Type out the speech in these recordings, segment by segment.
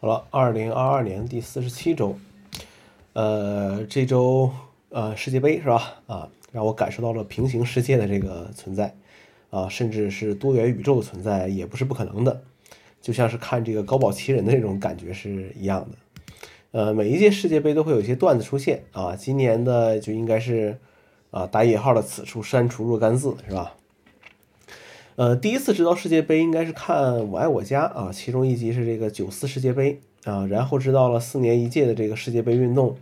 好了，二零二二年第四十七周，呃，这周呃世界杯是吧？啊，让我感受到了平行世界的这个存在，啊，甚至是多元宇宙的存在也不是不可能的，就像是看这个高保奇人的那种感觉是一样的。呃，每一届世界杯都会有一些段子出现啊，今年的就应该是啊打引号的此处删除若干字是吧？呃，第一次知道世界杯应该是看《我爱我家》啊，其中一集是这个九四世界杯啊，然后知道了四年一届的这个世界杯运动，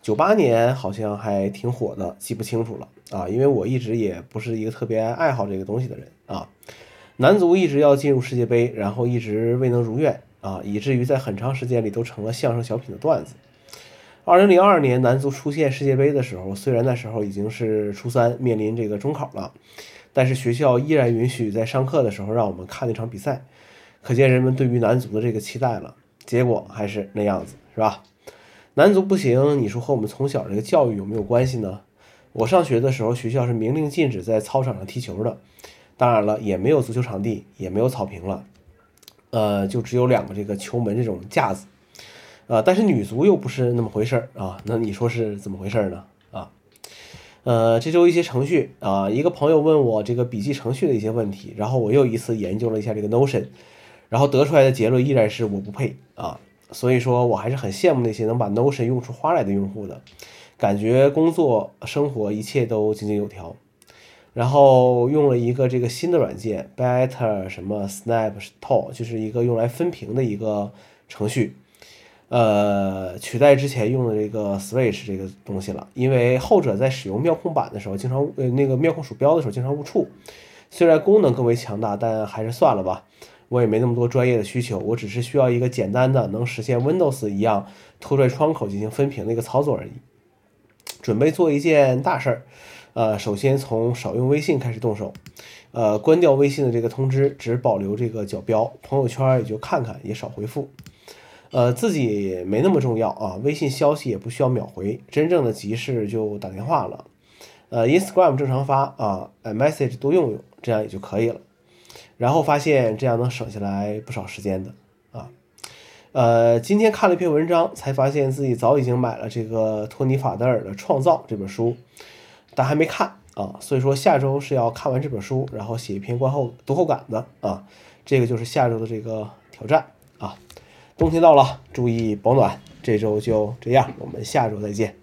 九八年好像还挺火的，记不清楚了啊，因为我一直也不是一个特别爱好这个东西的人啊。男足一直要进入世界杯，然后一直未能如愿啊，以至于在很长时间里都成了相声小品的段子。二零零二年男足出现世界杯的时候，虽然那时候已经是初三，面临这个中考了。但是学校依然允许在上课的时候让我们看那场比赛，可见人们对于男足的这个期待了。结果还是那样子，是吧？男足不行，你说和我们从小这个教育有没有关系呢？我上学的时候，学校是明令禁止在操场上踢球的，当然了，也没有足球场地，也没有草坪了，呃，就只有两个这个球门这种架子，呃，但是女足又不是那么回事儿啊，那你说是怎么回事儿呢？呃，这周一些程序啊，一个朋友问我这个笔记程序的一些问题，然后我又一次研究了一下这个 Notion，然后得出来的结论依然是我不配啊，所以说我还是很羡慕那些能把 Notion 用出花来的用户的，感觉工作生活一切都井井有条。然后用了一个这个新的软件，Better 什么 Snapshot，就是一个用来分屏的一个程序。呃，取代之前用的这个 Switch 这个东西了，因为后者在使用妙控板的时候，经常呃那个妙控鼠标的时候经常误触。虽然功能更为强大，但还是算了吧。我也没那么多专业的需求，我只是需要一个简单的能实现 Windows 一样拖拽窗口进行分屏的一个操作而已。准备做一件大事儿，呃，首先从少用微信开始动手，呃，关掉微信的这个通知，只保留这个角标，朋友圈也就看看，也少回复。呃，自己没那么重要啊，微信消息也不需要秒回，真正的急事就打电话了。呃，Instagram 正常发啊，message 多用用，这样也就可以了。然后发现这样能省下来不少时间的啊。呃，今天看了一篇文章，才发现自己早已经买了这个托尼·法德尔的《创造》这本书，但还没看啊。所以说下周是要看完这本书，然后写一篇观后读后感的啊。这个就是下周的这个挑战啊。冬天到了，注意保暖。这周就这样，我们下周再见。